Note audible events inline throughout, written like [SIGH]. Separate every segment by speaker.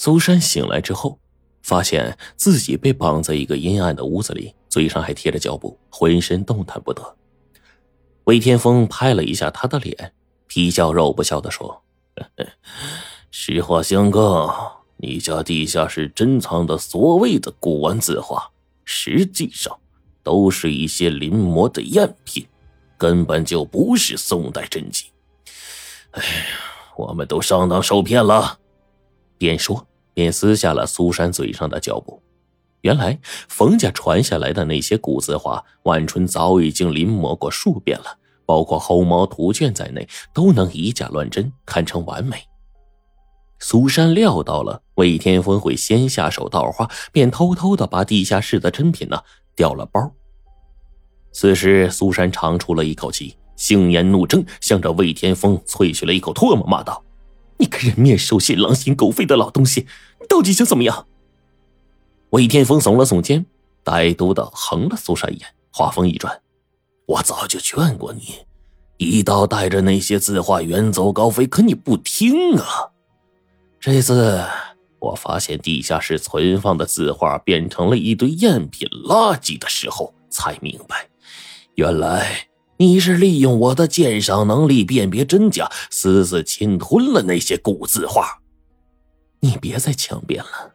Speaker 1: 苏珊醒来之后，发现自己被绑在一个阴暗的屋子里，嘴上还贴着胶布，浑身动弹不得。魏天风拍了一下他的脸，皮笑肉不笑的说：“ [LAUGHS] 实话相告，你家地下室珍藏的所谓的古玩字画，实际上都是一些临摹的赝品，根本就不是宋代真迹。哎呀，我们都上当受骗了。”边说边撕下了苏珊嘴上的胶布。原来冯家传下来的那些古字画，万春早已经临摹过数遍了，包括猴毛图卷在内，都能以假乱真，堪称完美。苏珊料到了魏天峰会先下手盗画，便偷偷的把地下室的珍品呢调了包。此时，苏珊长出了一口气，杏眼怒睁，向着魏天峰啐去了一口唾沫，骂道。你个人面兽心、狼心狗肺的老东西，你到底想怎么样？魏天风耸了耸肩，歹毒的横了苏珊一眼，话锋一转：“我早就劝过你，一刀带着那些字画远走高飞，可你不听啊！这次我发现地下室存放的字画变成了一堆赝品垃圾的时候，才明白，原来……”你是利用我的鉴赏能力辨别真假，私自侵吞了那些古字画。你别再强辩了，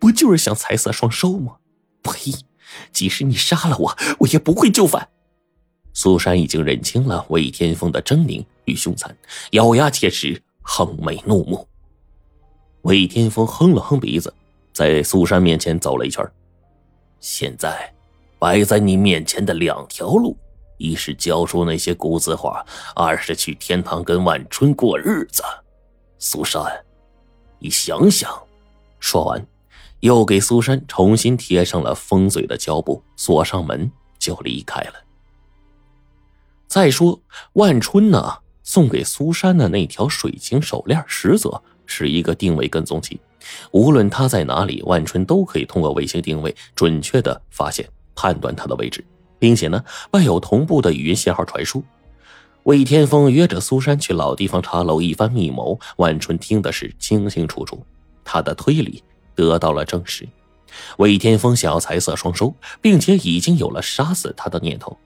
Speaker 1: 不就是想财色双收吗？呸！即使你杀了我，我也不会就范。苏珊已经认清了魏天风的狰狞与凶残，咬牙切齿，横眉怒目。魏天风哼了哼鼻子，在苏珊面前走了一圈。现在，摆在你面前的两条路。一是交出那些古字画，二是去天堂跟万春过日子。苏珊，你想想。说完，又给苏珊重新贴上了封嘴的胶布，锁上门就离开了。再说，万春呢，送给苏珊的那条水晶手链，实则是一个定位跟踪器，无论他在哪里，万春都可以通过卫星定位准确的发现、判断他的位置。并且呢，伴有同步的语音信号传输。魏天峰约着苏珊去老地方茶楼一番密谋，万春听的是清清楚楚，他的推理得到了证实。魏天峰想要财色双收，并且已经有了杀死他的念头。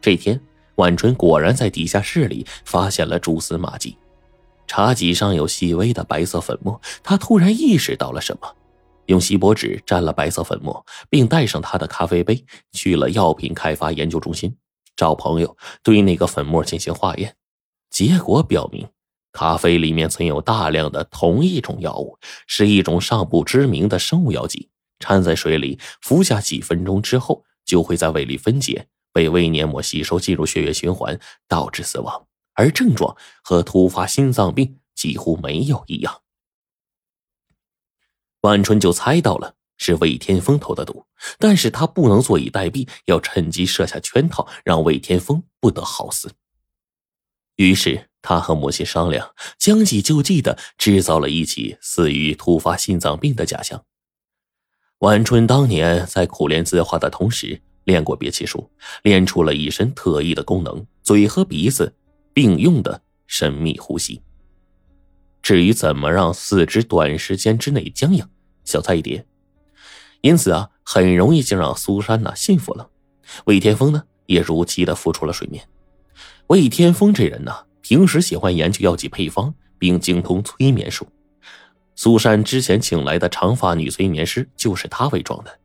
Speaker 1: 这天，万春果然在地下室里发现了蛛丝马迹，茶几上有细微的白色粉末，他突然意识到了什么。用锡箔纸沾了白色粉末，并带上他的咖啡杯，去了药品开发研究中心，找朋友对那个粉末进行化验。结果表明，咖啡里面存有大量的同一种药物，是一种尚不知名的生物药剂。掺在水里，服下几分钟之后，就会在胃里分解，被胃黏膜吸收，进入血液循环，导致死亡。而症状和突发心脏病几乎没有一样。晚春就猜到了是魏天风投的毒，但是他不能坐以待毙，要趁机设下圈套，让魏天风不得好死。于是他和母亲商量，将计就计的制造了一起死于突发心脏病的假象。晚春当年在苦练字画的同时，练过憋气术，练出了一身特异的功能，嘴和鼻子并用的神秘呼吸。至于怎么让四肢短时间之内僵硬，小菜一碟。因此啊，很容易就让苏珊呢信服了。魏天风呢也如期的浮出了水面。魏天风这人呢，平时喜欢研究药剂配方，并精通催眠术。苏珊之前请来的长发女催眠师就是他伪装的。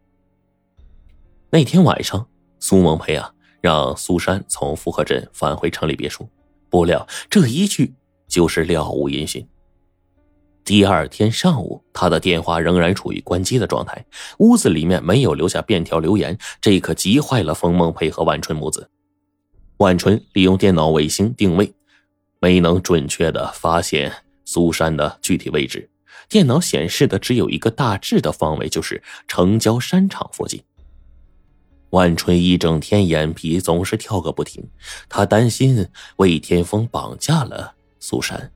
Speaker 1: 那天晚上，苏萌培啊让苏珊从福和镇返回城里别墅，不料这一去就是了无音讯。第二天上午，他的电话仍然处于关机的状态，屋子里面没有留下便条留言，这可急坏了冯梦佩和万春母子。万春利用电脑卫星定位，没能准确的发现苏珊的具体位置，电脑显示的只有一个大致的方位，就是城郊山场附近。万春一整天眼皮总是跳个不停，他担心魏天峰绑架了苏珊。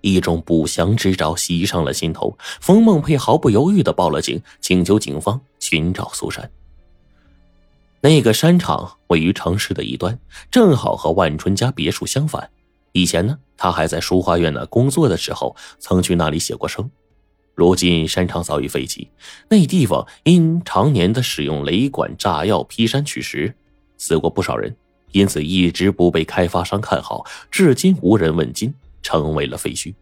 Speaker 1: 一种不祥之兆袭上了心头，冯梦佩毫不犹豫的报了警，请求警方寻找苏珊。那个山场位于城市的一端，正好和万春家别墅相反。以前呢，他还在书画院呢工作的时候，曾去那里写过生。如今山场早已废弃，那地方因常年的使用雷管炸药劈山取石，死过不少人，因此一直不被开发商看好，至今无人问津，成为了废墟。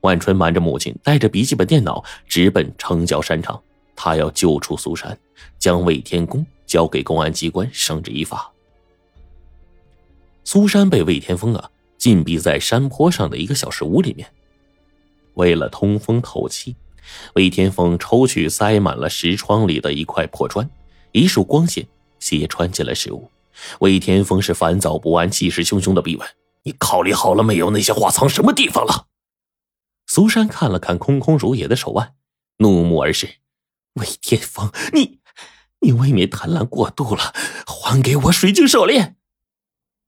Speaker 1: 万春瞒着母亲，带着笔记本电脑直奔城郊山场，他要救出苏珊，将魏天公交给公安机关绳之以法。苏珊被魏天峰啊禁闭在山坡上的一个小石屋里面。为了通风透气，魏天峰抽取塞满了石窗里的一块破砖，一束光线斜穿进了石屋。魏天峰是烦躁不安、气势汹汹的逼问：“你考虑好了没有？那些话藏什么地方了？”苏珊看了看空空如也的手腕，怒目而视：“魏天峰，你，你未免贪婪过度了，还给我水晶手链！”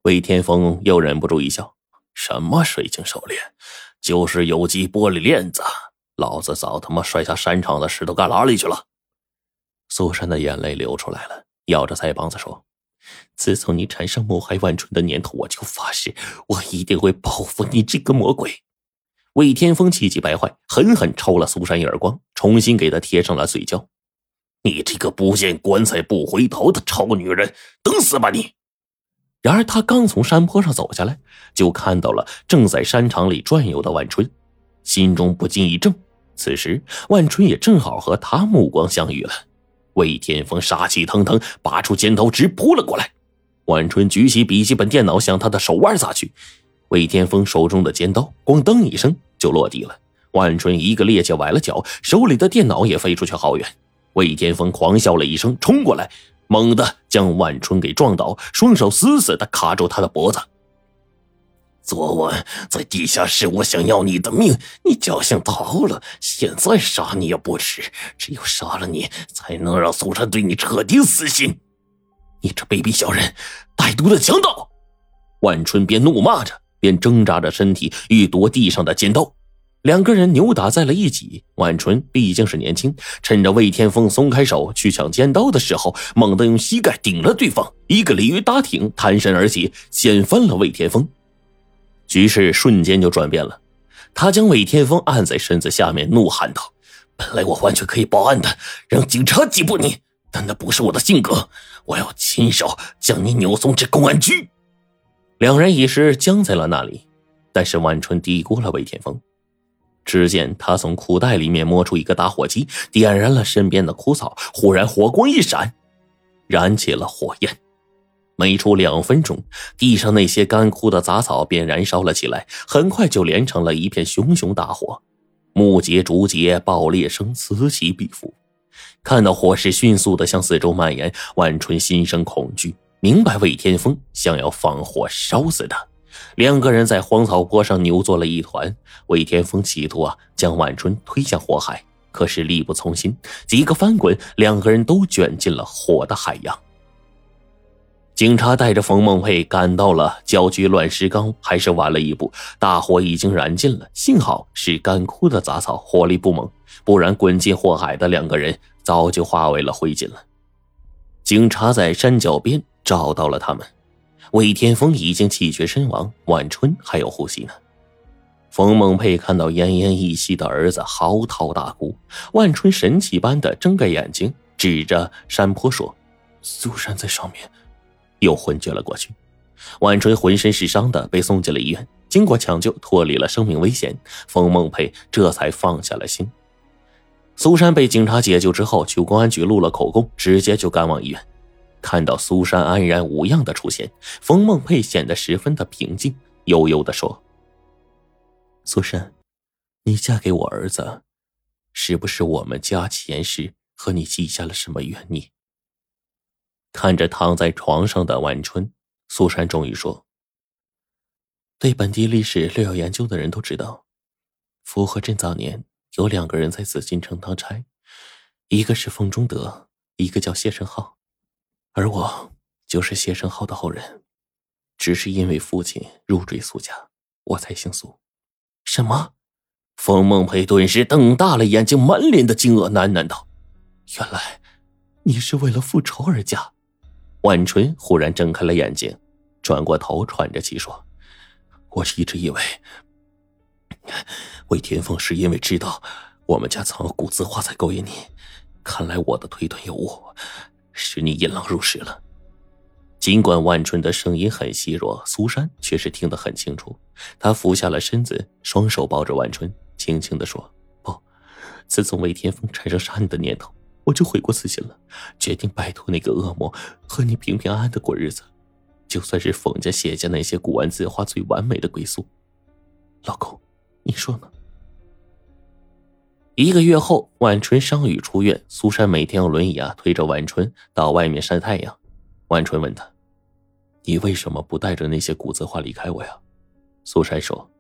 Speaker 1: 魏天峰又忍不住一笑：“什么水晶手链？就是有机玻璃链子。老子早他妈摔下山场的石头旮旯里去了。”苏珊的眼泪流出来了，咬着腮帮子说：“自从你产生谋害万春的念头，我就发誓，我一定会报复你这个魔鬼。”魏天峰气急败坏，狠狠抽了苏珊一耳光，重新给她贴上了嘴胶：“你这个不见棺材不回头的臭女人，等死吧你！”然而，他刚从山坡上走下来，就看到了正在山场里转悠的万春，心中不禁一怔。此时，万春也正好和他目光相遇了。魏天峰杀气腾腾，拔出尖刀直扑了过来。万春举起笔记本电脑向他的手腕砸去，魏天峰手中的尖刀“咣当”一声就落地了。万春一个趔趄崴了脚，手里的电脑也飞出去好远。魏天峰狂笑了一声，冲过来。猛地将万春给撞倒，双手死死的卡住他的脖子。昨晚在地下室，我想要你的命，你侥幸逃了。现在杀你也不迟，只有杀了你，才能让苏珊对你彻底死心。你这卑鄙小人，歹毒的强盗！万春边怒骂着，边挣扎着身体欲夺地上的尖刀。两个人扭打在了一起，万春毕竟是年轻，趁着魏天峰松开手去抢尖刀的时候，猛地用膝盖顶了对方一个鲤鱼打挺，弹身而起，掀翻了魏天峰。局势瞬间就转变了，他将魏天峰按在身子下面，怒喊道：“本来我完全可以报案的，让警察缉捕你，但那不是我的性格，我要亲手将你扭送至公安局。”两人一时僵在了那里，但是万春低估了魏天峰。只见他从裤袋里面摸出一个打火机，点燃了身边的枯草。忽然火光一闪，燃起了火焰。没出两分钟，地上那些干枯的杂草便燃烧了起来，很快就连成了一片熊熊大火。木节、竹节爆裂声此起彼伏。看到火势迅速的向四周蔓延，万春心生恐惧，明白魏天峰想要放火烧死他。两个人在荒草坡上扭作了一团，魏天峰企图啊将万春推向火海，可是力不从心，几个翻滚，两个人都卷进了火的海洋。警察带着冯梦佩赶到了郊区乱石岗，还是晚了一步，大火已经燃尽了。幸好是干枯的杂草，火力不猛，不然滚进火海的两个人早就化为了灰烬了。警察在山脚边找到了他们。魏天峰已经气绝身亡，万春还有呼吸呢。冯梦佩看到奄奄一息的儿子嚎啕大哭，万春神奇般的睁开眼睛，指着山坡说：“苏珊在上面。”又昏厥了过去。婉春浑身是伤的被送进了医院，经过抢救脱离了生命危险，冯梦佩这才放下了心。苏珊被警察解救之后，去公安局录了口供，直接就赶往医院。看到苏珊安然无恙的出现，冯梦佩显得十分的平静，悠悠的说：“苏珊，你嫁给我儿子，是不是我们家前世和你积下了什么冤孽？”看着躺在床上的万春，苏珊终于说：“对本地历史略有研究的人都知道，符合镇早年有两个人在紫禁城当差，一个是冯中德，一个叫谢胜浩。”而我就是谢生浩的后人，只是因为父亲入赘苏家，我才姓苏。什么？冯梦培顿时瞪大了眼睛，满脸的惊愕，喃喃道：“原来你是为了复仇而嫁。”万春忽然睁开了眼睛，转过头，喘着气说：“我一直以为，魏天凤是因为知道我们家藏古字画才勾引你，看来我的推断有误，是你引狼入室了。尽管万春的声音很细弱，苏珊却是听得很清楚。她俯下了身子，双手抱着万春，轻轻的说：“不，自从魏天风产生杀你的念头，我就悔过自新了，决定摆脱那个恶魔，和你平平安安的过日子。就算是冯家、谢家那些古玩字画最完美的归宿，老公，你说呢？”一个月后，婉春伤愈出院，苏珊每天用轮椅啊推着婉春到外面晒太阳。婉春问他：“你为什么不带着那些古字画离开我呀？”苏珊说：“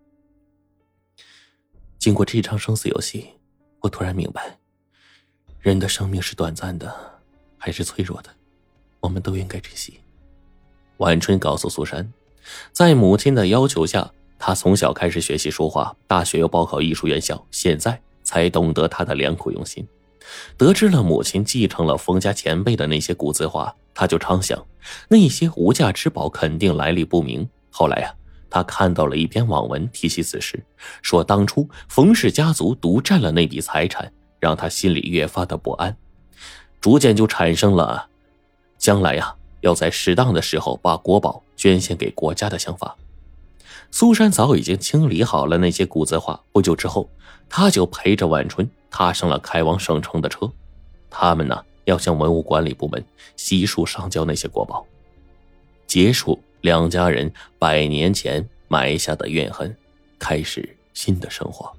Speaker 1: 经过这场生死游戏，我突然明白，人的生命是短暂的，还是脆弱的，我们都应该珍惜。”晚春告诉苏珊，在母亲的要求下，他从小开始学习书画，大学又报考艺术院校，现在才懂得他的良苦用心。得知了母亲继承了冯家前辈的那些古字画，他就常想，那些无价之宝肯定来历不明。后来呀，他看到了一篇网文提起此事，说当初冯氏家族独占了那笔财产，让他心里越发的不安，逐渐就产生了，将来呀要在适当的时候把国宝捐献给国家的想法。苏珊早已经清理好了那些古字画，不久之后，他就陪着晚春。踏上了开往省城的车，他们呢要向文物管理部门悉数上交那些国宝，结束两家人百年前埋下的怨恨，开始新的生活。